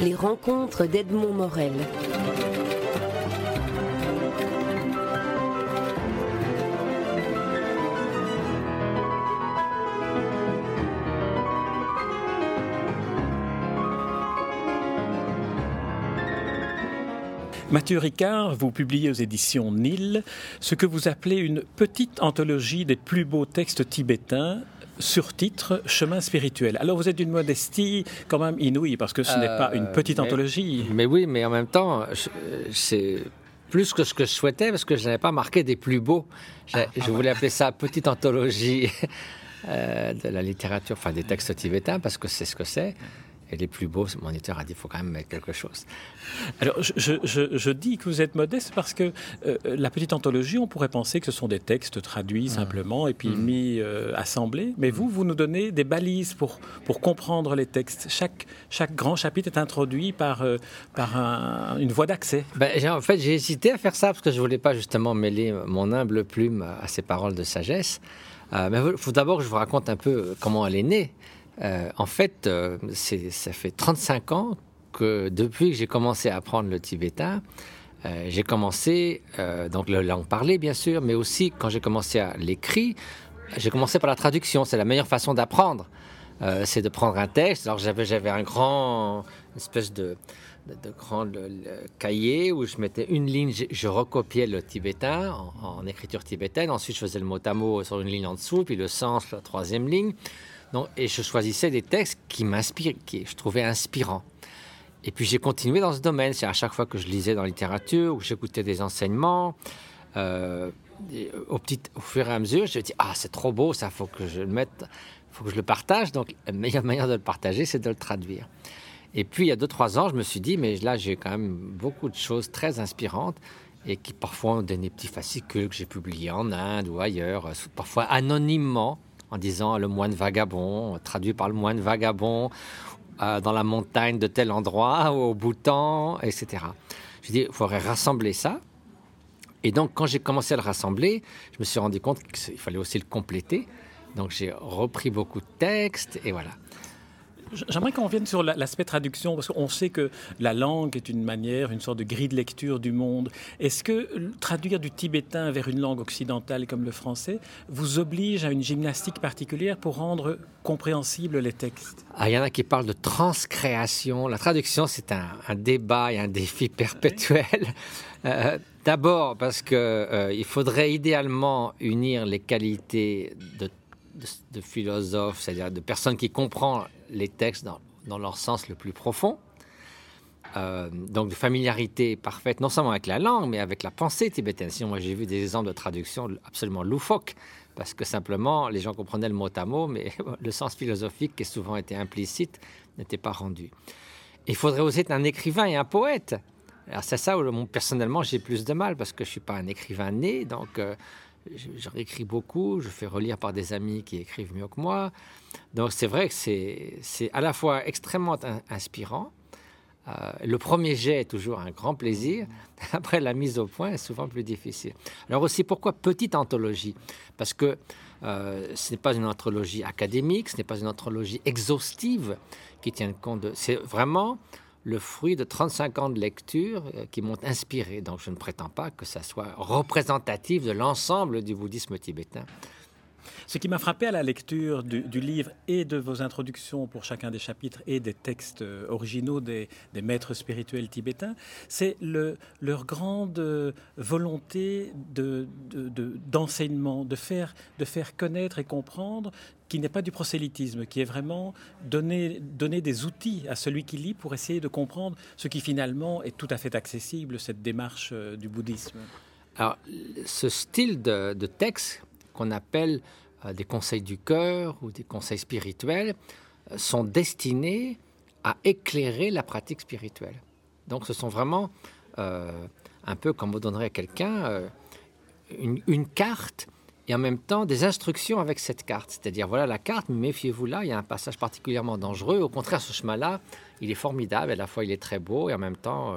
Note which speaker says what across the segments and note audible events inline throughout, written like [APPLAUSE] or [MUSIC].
Speaker 1: Les rencontres d'Edmond Morel.
Speaker 2: Mathieu Ricard, vous publiez aux éditions Nil ce que vous appelez une petite anthologie des plus beaux textes tibétains sur titre Chemin spirituel. Alors vous êtes d'une modestie quand même inouïe parce que ce n'est pas une petite
Speaker 3: Euh, mais-
Speaker 2: anthologie.
Speaker 3: Mais oui, mais en même temps, je- c'est plus que ce que je souhaitais parce que je n'avais pas marqué des plus beaux. J'ai-
Speaker 2: Ah,
Speaker 3: je voulais appeler ça petite anthologie [LAUGHS] euh, de la littérature, enfin des textes tibétains parce que c'est ce que c'est. Et les plus beaux, mon éditeur a dit, il faut quand même mettre quelque chose.
Speaker 2: Alors je, je- je- je dis que vous êtes modeste parce que euh, la petite anthologie, on pourrait penser que ce sont des textes traduits simplement et puis mis euh, assemblés. Mais vous, vous nous donnez des balises pour, pour comprendre les textes. Chaque, chaque grand chapitre est introduit par, euh, par un- une voie d'accès.
Speaker 3: Ben, en fait, j'ai hésité à faire ça parce que je voulais pas justement mêler mon humble plume à ces paroles de sagesse. Mais il faut d'abord que je vous raconte un peu comment elle est née. Euh, en fait, euh, ça fait 35 ans que depuis que j'ai commencé à apprendre le tibétain, euh, j'ai commencé, donc la langue parlée bien sûr, mais aussi quand j'ai commencé à l'écrit, j'ai commencé par la traduction. C'est la meilleure façon d'apprendre. C'est de prendre un texte. Alors j'avais un grand une espèce de de, de où je mettais une ligne, je, recopiais le tibétain en, en écriture tibétaine. Ensuite, je faisais le mot à mot sur une ligne en dessous, puis le sens, la troisième ligne. Donc, et je choisissais des textes qui m'inspirent, qui je trouvais inspirants. Et puis j'ai continué dans ce domaine. C'est à chaque fois que je lisais dans la littérature ou que j'écoutais des enseignements. euh, et au, petit, au fur et à mesure, je me dis ah c'est trop beau, ça faut que je le mette, faut que je le partage. Donc la meilleure manière de le partager, c'est de le traduire. Et puis il y a deux trois ans, je me suis dit mais là j'ai quand même beaucoup de choses très inspirantes et qui parfois ont donné des petits fascicules que j'ai publiés en Inde ou ailleurs, euh, parfois anonymement en disant le moine vagabond, traduit par le moine vagabond euh, dans la montagne de tel endroit au Bhoutan, etc. J'ai dit il faudrait rassembler ça. Et donc, quand j'ai commencé à le rassembler, je me suis rendu compte qu'il fallait aussi le compléter. Donc, j'ai repris beaucoup de textes et voilà.
Speaker 2: J'aimerais qu'on revienne sur la- l'aspect traduction, parce qu'on sait que la langue est une manière, une sorte de grille de lecture du monde. Est-ce que traduire du tibétain vers une langue occidentale comme le français vous oblige à une gymnastique particulière pour rendre compréhensibles les textes?
Speaker 3: Ah, il y en a qui parlent de transcréation. La traduction, c'est un, un débat et un défi perpétuel. [LAUGHS] Euh, D'abord parce que euh, il faudrait idéalement unir les qualités de, de, philosophes, c'est-à-dire de personnes qui comprennent les textes dans, leur sens le plus profond. Euh, donc de familiarité parfaite, non seulement avec la langue, mais avec la pensée tibétaine. Sinon, moi j'ai vu des exemples de traduction absolument loufoques, parce que simplement les gens comprenaient le mot à mot, mais [LAUGHS] le sens philosophique qui souvent était implicite n'était pas rendu. Il faudrait aussi être un écrivain et un poète. C'est ça où personnellement j'ai plus de mal, parce que je ne suis pas un écrivain né, donc euh, je, réécris beaucoup, je fais relire par des amis qui écrivent mieux que moi. Donc c'est vrai que c'est à la fois extrêmement in- inspirant, euh, le premier jet est toujours un grand plaisir. [LAUGHS] Après, la mise au point est souvent plus difficile. Alors aussi, pourquoi petite anthologie? Parce que euh, ce n'est pas une anthologie académique, ce n'est pas une anthologie exhaustive qui tient compte de... C'est vraiment le fruit de 35 ans de lecture euh, qui m'ont inspiré. Donc je ne prétends pas que ça soit représentatif de l'ensemble du bouddhisme tibétain.
Speaker 2: Ce qui m'a frappé à la lecture du, livre et de vos introductions pour chacun des chapitres et des textes euh, originaux des, maîtres spirituels tibétains, c'est le, leur grande euh, volonté de- de- de- d'enseignement, de, faire, connaître et comprendre qui n'est pas du prosélytisme, qui est vraiment donner, des outils à celui qui lit pour essayer de comprendre ce qui finalement est tout à fait accessible, cette démarche euh, du bouddhisme.
Speaker 3: Alors, ce style de texte qu'on appelle euh, des conseils du cœur ou des conseils spirituels euh, sont destinés à éclairer la pratique spirituelle. Donc, ce sont vraiment euh, un peu comme vous donnerait à quelqu'un une, carte et en même temps des instructions avec cette carte. C'est-à-dire, voilà la carte, méfiez-vous là, il y a un passage particulièrement dangereux. Au contraire, ce chemin-là, il est formidable, à la fois il est très beau et en même temps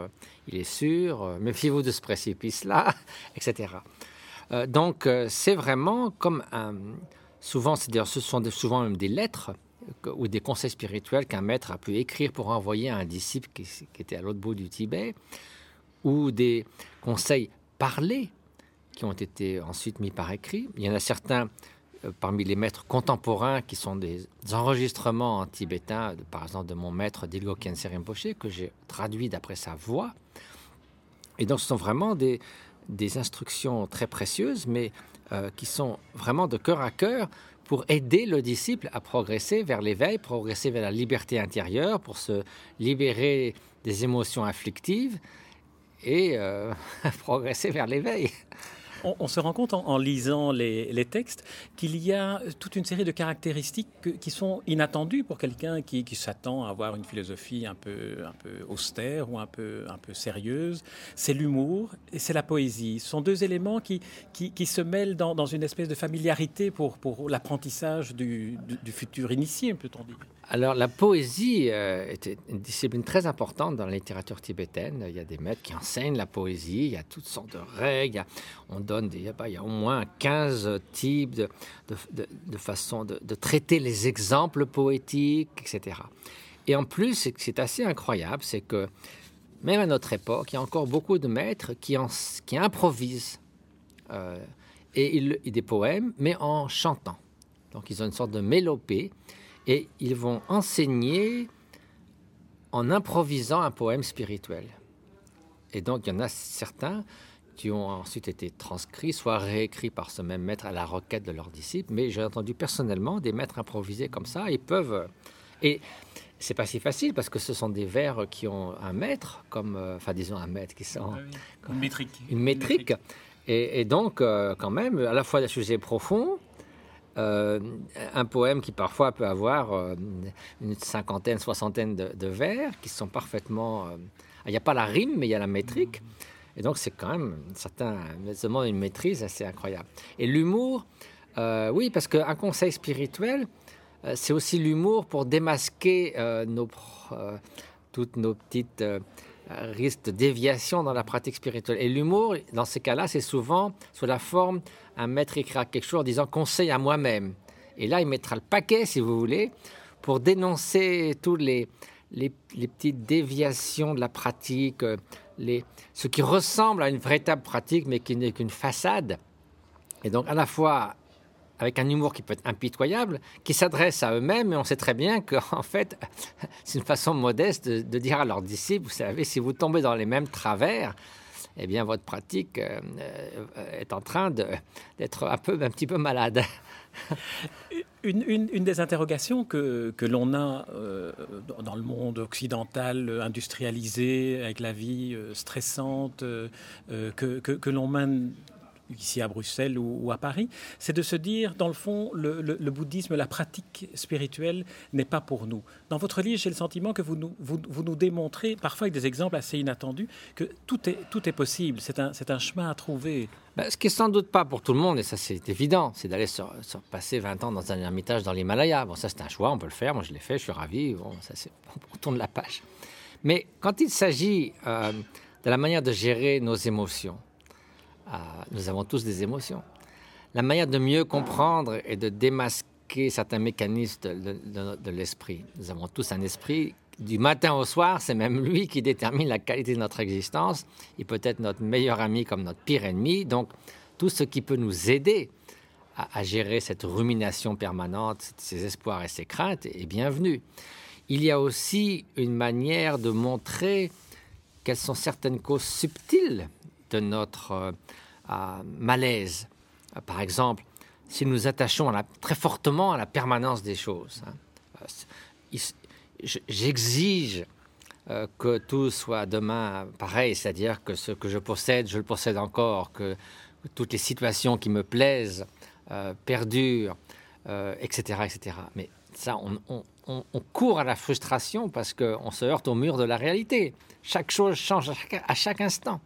Speaker 3: il est sûr. Méfiez-vous de ce précipice-là, [LAUGHS] etc. Euh, donc, euh, c'est vraiment comme un. Souvent, c'est d'ailleurs, ce sont souvent même des lettres ou des conseils spirituels qu'un maître a pu écrire pour envoyer à un disciple qui, était à l'autre bout du Tibet, ou des conseils parlés qui ont été ensuite mis par écrit. Il y en a certains euh, parmi les maîtres contemporains qui sont des enregistrements en tibétain, par exemple de mon maître Dilgo Khyentse Rinpoche, que j'ai traduit d'après sa voix. Et donc ce sont vraiment des, des instructions très précieuses, mais euh, qui sont vraiment de cœur à cœur pour aider le disciple à progresser vers l'éveil, progresser vers la liberté intérieure, pour se libérer des émotions afflictives et euh, [LAUGHS] progresser vers l'éveil
Speaker 2: on, se rend compte en, lisant les, textes qu'il y a toute une série de caractéristiques qui sont inattendues pour quelqu'un qui, s'attend à avoir une philosophie un peu, un peu austère ou un peu, un peu sérieuse. C'est l'humour et c'est la poésie. Ce sont deux éléments qui, qui, se mêlent dans, une espèce de familiarité pour, pour l'apprentissage du, du, futur initié, peut-on dire.
Speaker 3: Alors la poésie euh, est une discipline très importante dans la littérature tibétaine. Il y a des maîtres qui enseignent la poésie, il y a toutes sortes de règles, on donne des, il y a au moins 15 types de, de, de façons de, traiter les exemples poétiques, etc. Et en plus, c'est assez incroyable, c'est que même à notre époque, il y a encore beaucoup de maîtres qui, improvisent euh, et, des poèmes, mais en chantant. Donc ils ont une sorte de mélopée et ils vont enseigner en improvisant un poème spirituel. Et donc, il y en a certains qui ont ensuite été transcrits, soit réécrits par ce même maître à la requête de leurs disciples. Mais j'ai entendu personnellement des maîtres improvisés comme ça. Ils peuvent. Et c'est pas si facile parce que ce sont des vers qui ont un maître, comme. Euh, enfin, disons un maître qui sont.
Speaker 2: Une métrique.
Speaker 3: Une métrique. Et, donc, euh, quand même, à la fois des sujets profonds, euh, un poème qui parfois peut avoir euh, une cinquantaine, soixantaine de, vers qui sont parfaitement. Euh, il n'y a pas la rime, mais il y a la métrique. Et donc, c'est quand même certain, demande une maîtrise assez incroyable. Et l'humour, oui, parce qu'un conseil spirituel, c'est aussi l'humour pour démasquer toutes nos petites risques de déviation dans la pratique spirituelle. Et l'humour, dans ces cas-là, c'est souvent sous la forme un maître écrira quelque chose en disant conseil à moi-même. Et là, il mettra le paquet, si vous voulez, pour dénoncer toutes les, les, petites déviations de la pratique, euh, les, ce qui ressemble à une véritable pratique, mais qui n'est qu'une façade. Et donc, à la fois avec un humour qui peut être impitoyable, qui s'adresse à eux-mêmes, mais on sait très bien qu'en fait, [LAUGHS] c'est une façon modeste de, dire à leurs disciples, vous savez, si vous tombez dans les mêmes travers, eh bien, votre pratique euh, euh, est en train d'être un, peu, un petit peu malade. [LAUGHS]
Speaker 2: Une, des interrogations que, que l'on a euh, dans le monde occidental industrialisé, avec la vie stressante que, que, que l'on mène ici à Bruxelles ou, à Paris, c'est de se dire, dans le fond, le, bouddhisme, la pratique spirituelle n'est pas pour nous. Dans votre livre, j'ai le sentiment que vous nous, vous, nous, démontrez, parfois avec des exemples assez inattendus, que tout est, tout est possible, c'est un, un, chemin à trouver.
Speaker 3: Ben, ce qui est sans doute pas pour tout le monde, et ça c'est évident, c'est d'aller se, passer 20 ans dans un ermitage dans l'Himalaya. Bon, ça c'est un choix, on peut le faire, moi je l'ai fait, je suis ravi, bon, ça [LAUGHS] on tourne la page. Mais quand il s'agit euh, de la manière de gérer nos émotions, nous avons tous des émotions. La manière de mieux comprendre et de démasquer certains mécanismes de, l'esprit. Nous avons tous un esprit. Du matin au soir, c'est même [LAUGHS] lui qui détermine la qualité de notre existence. Il peut être notre meilleur ami comme notre pire ennemi. Donc, tout ce qui peut nous aider à, gérer cette rumination permanente, ses espoirs et ses craintes est bienvenu. Il y a aussi une manière de montrer quelles sont certaines causes subtiles de notre euh, malaise. Par exemple, si nous attachons très fortement à la permanence des choses. Hein. J'exige euh, que tout soit demain pareil, c'est-à-dire que ce que je possède, je le possède encore, que toutes les situations qui me plaisent euh, perdurent, etc., euh, etc. Mais ça, on, court à la frustration parce qu'on se heurte au mur de la réalité. Chaque chose change à chaque instant.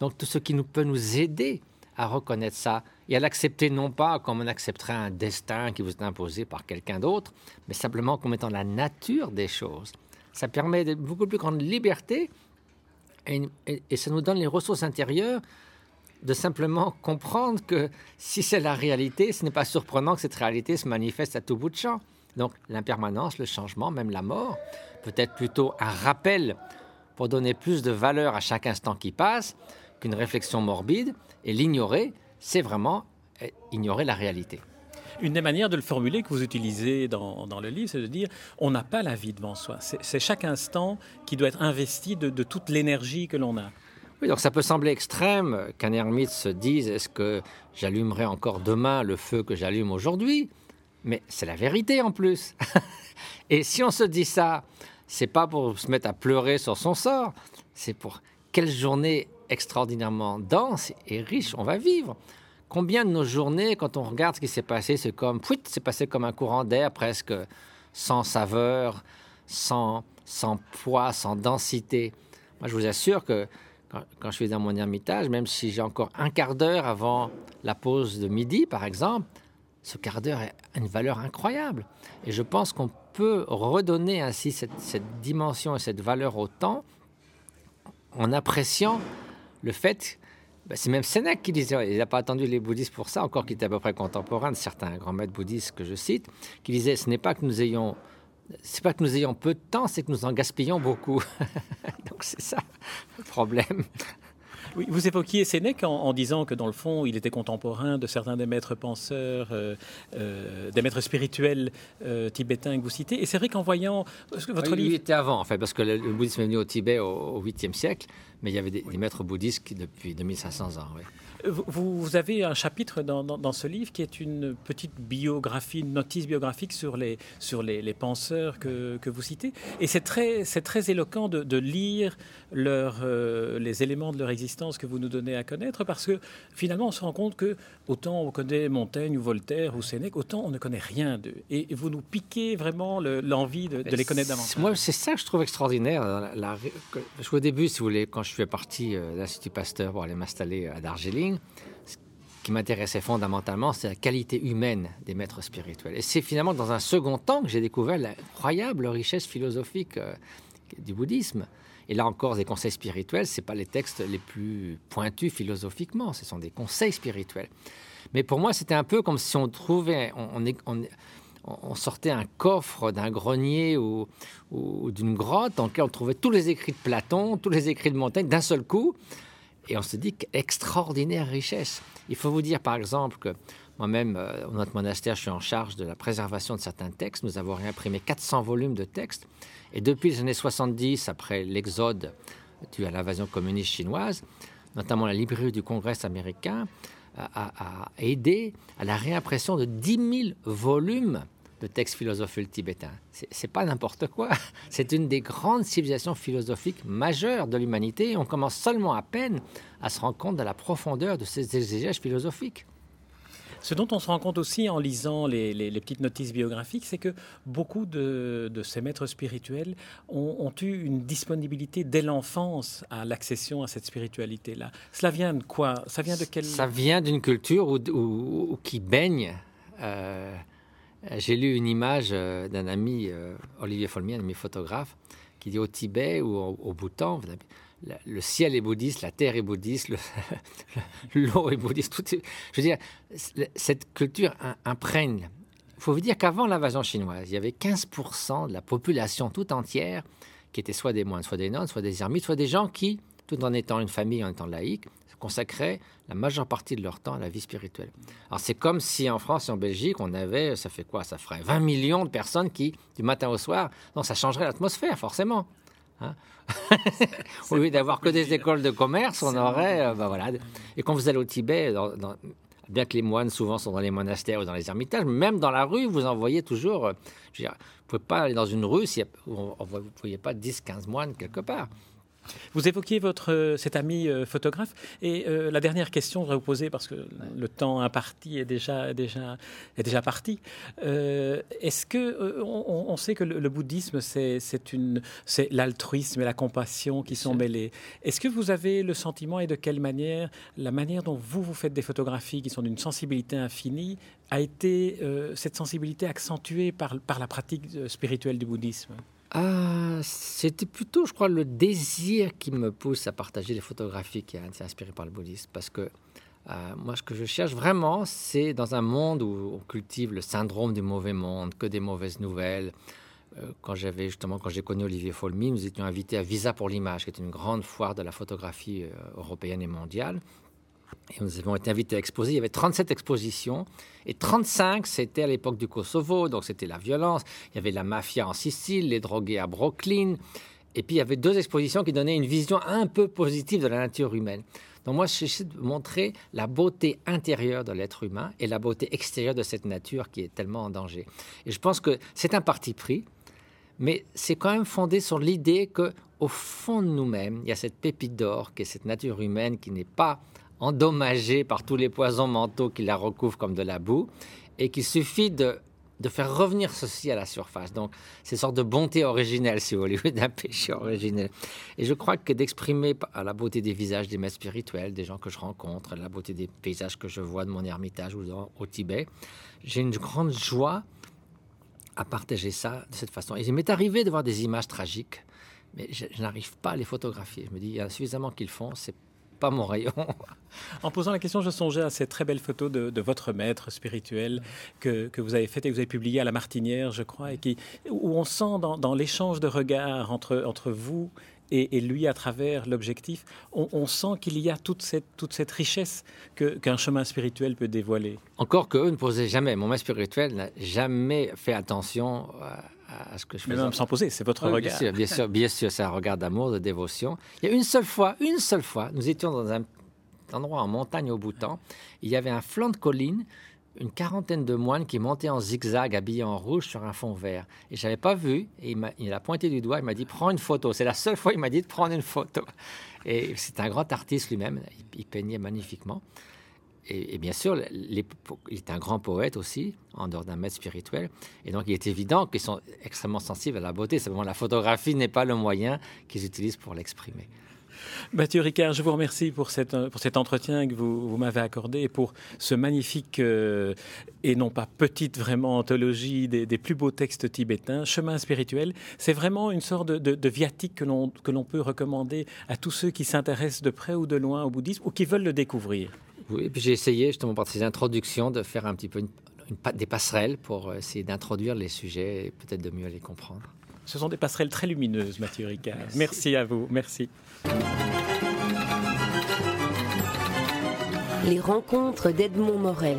Speaker 3: Donc tout ce qui nous peut nous aider à reconnaître ça et à l'accepter non pas comme on accepterait un destin qui vous est imposé par quelqu'un d'autre, mais simplement comme étant la nature des choses. Ça permet de beaucoup plus grande liberté et, et ça nous donne les ressources intérieures de simplement comprendre que si c'est la réalité, ce n'est pas surprenant que cette réalité se manifeste à tout bout de champ. Donc l'impermanence, le changement, même la mort, peut être plutôt un rappel pour donner plus de valeur à chaque instant qui passe qu'une réflexion morbide. Et l'ignorer, c'est vraiment eh, ignorer la réalité.
Speaker 2: Une des manières de le formuler que vous utilisez dans, le livre, c'est de dire on n'a pas la vie devant soi. C'est chaque instant qui doit être investi de, toute l'énergie que l'on a.
Speaker 3: Oui, donc ça peut sembler extrême qu'un ermite se dise est-ce que j'allumerai encore demain le feu que j'allume aujourd'hui? Mais c'est la vérité en plus. [LAUGHS] Et si on se dit ça, c'est pas pour se mettre à pleurer sur son sort, c'est pour quelle journée extraordinairement dense et riche on va vivre. Combien de nos journées, quand on regarde ce qui s'est passé, c'est comme, c'est passé comme un courant d'air presque sans saveur, sans, sans poids, sans densité. Moi, je vous assure que quand, je suis dans mon ermitage, même si j'ai encore un quart d'heure avant la pause de midi, par exemple, ce quart d'heure a une valeur incroyable. Et je pense qu'on peut redonner ainsi cette, dimension et cette valeur au temps en appréciant le fait bah, c'est même Sénèque qui disait, il n'a pas attendu les bouddhistes pour ça, encore qu'il était à peu près contemporain de certains grands maîtres bouddhistes que je cite, qui disait ce n'est pas que nous ayons c'est pas que nous ayons peu de temps, c'est que nous en gaspillons beaucoup. [LAUGHS] Donc c'est ça le problème
Speaker 2: vous évoquiez Sénèque en, disant que dans le fond, il était contemporain de certains des maîtres penseurs, euh, euh, des maîtres spirituels euh, tibétains que vous citez. Et c'est vrai qu'en voyant
Speaker 3: votre livre... Il était avant, en fait, parce que le, bouddhisme est venu au Tibet au, 8e siècle, mais il y avait des, maîtres bouddhistes depuis 2500 ans.
Speaker 2: Vous, avez un chapitre dans, ce livre qui est une petite biographie, une notice biographique sur les, sur les, penseurs que, vous citez. Et c'est très, très éloquent de, lire leur, euh, les éléments de leur existence que vous nous donnez à connaître, parce que finalement, on se rend compte que autant on connaît Montaigne ou Voltaire ou Sénèque, autant on ne connaît rien d'eux. Et vous nous piquez vraiment l'envie de, les connaître davantage.
Speaker 3: Moi, c'est ça que je trouve extraordinaire. La, au début, si vous voulez, quand je fais partie euh, de l'Institut Pasteur pour aller m'installer à Darjeeling, ce qui m'intéressait fondamentalement, c'est la qualité humaine des maîtres spirituels. Et c'est finalement dans un second temps que j'ai découvert l'incroyable richesse philosophique euh, du bouddhisme. Et là encore, des conseils spirituels, ce pas les textes les plus pointus philosophiquement, ce sont des conseils spirituels. Mais pour moi, c'était un peu comme si on trouvait, on, sortait un coffre d'un grenier ou, ou d'une grotte dans lequel on trouvait tous les écrits de Platon, tous les écrits de Montaigne d'un seul coup. Et on se dit qu'extraordinaire richesse. Il faut vous dire par exemple que moi-même, euh, notre monastère, je suis en charge de la préservation de certains textes. Nous avons réimprimé 400 volumes de textes. Et depuis les années 70, après l'exode dû à l'invasion communiste chinoise, notamment la librairie du Congrès américain a, a aidé à la réimpression de 10 000 volumes de textes philosophiques tibétains. C'est pas n'importe quoi. [LAUGHS] C'est une des grandes civilisations philosophiques majeures de l'humanité. On commence seulement à peine à se rendre compte de la profondeur de ces exégèses philosophiques.
Speaker 2: Ce dont on se rend compte aussi en lisant les, petites notices biographiques, c'est que beaucoup de, ces maîtres spirituels ont, eu une disponibilité dès l'enfance à l'accession à cette spiritualité-là. Cela vient de quoi? Ça vient de quelle
Speaker 3: Ça vient d'une culture où, qui baigne. Euh, j'ai lu une image euh, d'un ami, euh, Olivier Folmier, un ami photographe, qui dit au Tibet ou au, Bhoutan, le ciel est bouddhiste, la terre est bouddhiste, [LAUGHS] l'eau est bouddhiste. Je veux dire, cette culture imprègne. Il faut vous dire qu'avant l'invasion chinoise, il y avait 15% de la population tout entière qui était soit des moines, soit des nonnes, soit des ermites, soit des gens qui, tout en étant une famille, en étant laïque, consacraient la majeure partie de leur temps à la vie spirituelle. Alors c'est comme si en France et en Belgique, on avait, ça fait quoi? Ça ferait 20 millions de personnes qui, du matin au soir, non, ça changerait l'atmosphère, forcément. Hein [LAUGHS] au lieu d'avoir que des écoles de commerce, on aurait, euh, bah voilà. Et quand vous allez au Tibet, bien que les moines souvent sont dans les monastères ou dans les ermitages, même dans la rue, vous en voyez toujours. Euh, je veux dire, vous ne pouvez pas aller dans une rue si vous ne voyez pas 10-15 moines quelque part.
Speaker 2: Vous évoquiez votre, euh, cet ami euh, photographe. Et euh, la dernière question, je voudrais vous poser, parce que le temps imparti est déjà, déjà, est déjà parti. Est-ce que on, sait que le, bouddhisme, c'est l'altruisme et la compassion qui sont mêlés. Est-ce que vous avez le sentiment et de quelle manière la manière dont vous vous faites des photographies qui sont d'une sensibilité infinie a été cette sensibilité accentuée par, par la pratique spirituelle du bouddhisme?
Speaker 3: Ah, c'était plutôt, je crois, le désir qui me pousse à partager les photographies qui été inspiré par le bouddhisme. Parce que moi, ce que je cherche vraiment, c'est dans un monde où on cultive le syndrome du mauvais monde, que des mauvaises nouvelles. quand j'avais justement, quand j'ai connu Olivier Folmy, nous étions invités à Visa pour l'image, qui est une grande foire de la photographie européenne et mondiale. Et nous avons été invités à exposer. Il y avait 37 expositions et 35, c'était à l'époque du Kosovo, donc c'était la violence. Il y avait la mafia en Sicile, les drogués à Brooklyn. Et puis il y avait deux expositions qui donnaient une vision un peu positive de la nature humaine. Donc moi, j'essaie de montrer la beauté intérieure de l'être humain et la beauté extérieure de cette nature qui est tellement en danger. Et je pense que c'est un parti pris, mais c'est quand même fondé sur l'idée que au fond de nous-mêmes, il y a cette pépite d'or qui est cette nature humaine qui n'est pas endommagée par tous les poisons mentaux qui la recouvrent comme de la boue, et qu'il suffit de, de faire revenir ceci à la surface. Donc, c'est une sorte de bonté originelle, si vous voulez, [LAUGHS] d'un péché originel. Et je crois que d'exprimer la beauté des visages des maîtres spirituels, des gens que je rencontre, la beauté des paysages que je vois de mon ermitage ou au Tibet, j'ai une grande joie à partager ça de cette façon. Et il m'est arrivé de voir des images tragiques, mais je, je n'arrive pas à les photographier. Je me dis, il y a suffisamment qu'ils font, c'est pas mon rayon. [LAUGHS]
Speaker 2: En posant la question, je songeais à cette très belle photo de, votre maître spirituel que, vous avez faite et que vous avez publiée à La Martinière, je crois, et qui, où on sent dans, l'échange de regards entre, entre vous et, lui à travers l'objectif, on, sent qu'il y a toute cette, toute cette richesse qu'un chemin spirituel peut dévoiler.
Speaker 3: Encore qu'eux ne posaient jamais. Mon maître spirituel n'a jamais fait attention à à ce que je
Speaker 2: fais. même sans poser, c'est votre regard.
Speaker 3: Bien sûr, bien sûr, c'est un regard d'amour, de dévotion. Il y a une seule fois, une seule fois, nous étions dans un endroit en montagne au Bhoutan. Il y avait un flanc de colline, une quarantaine de moines qui montaient en zigzag, habillés en rouge sur un fond vert. Et je n'avais pas vu. Et il, a, il a pointé du doigt. Il m'a dit prends une photo. C'est la seule fois il m'a dit de prendre une photo. Et c'est un grand artiste lui-même. il peignait magnifiquement et, bien sûr, il est un grand poète aussi, en dehors d'un maître spirituel. Et donc, il est évident qu'ils sont extrêmement sensibles à la beauté. Simplement, la photographie n'est pas le moyen qu'ils utilisent pour l'exprimer.
Speaker 2: Mathieu Ricard, je vous remercie pour, cette, pour cet entretien que vous, m'avez accordé et pour ce magnifique euh, et non pas petite vraiment anthologie des, plus beaux textes tibétains, Chemin spirituel. C'est vraiment une sorte de, de viatique que l'on, que l'on peut recommander à tous ceux qui s'intéressent de près ou de loin au bouddhisme ou qui veulent le découvrir.
Speaker 3: Oui, et puis j'ai essayé justement par ces introductions de faire un petit peu une, des passerelles pour essayer d'introduire les sujets et peut-être de mieux les comprendre.
Speaker 2: Ce sont des passerelles très lumineuses, Mathieu Ricard. Merci, à vous. Merci.
Speaker 1: Les rencontres d'Edmond Morel.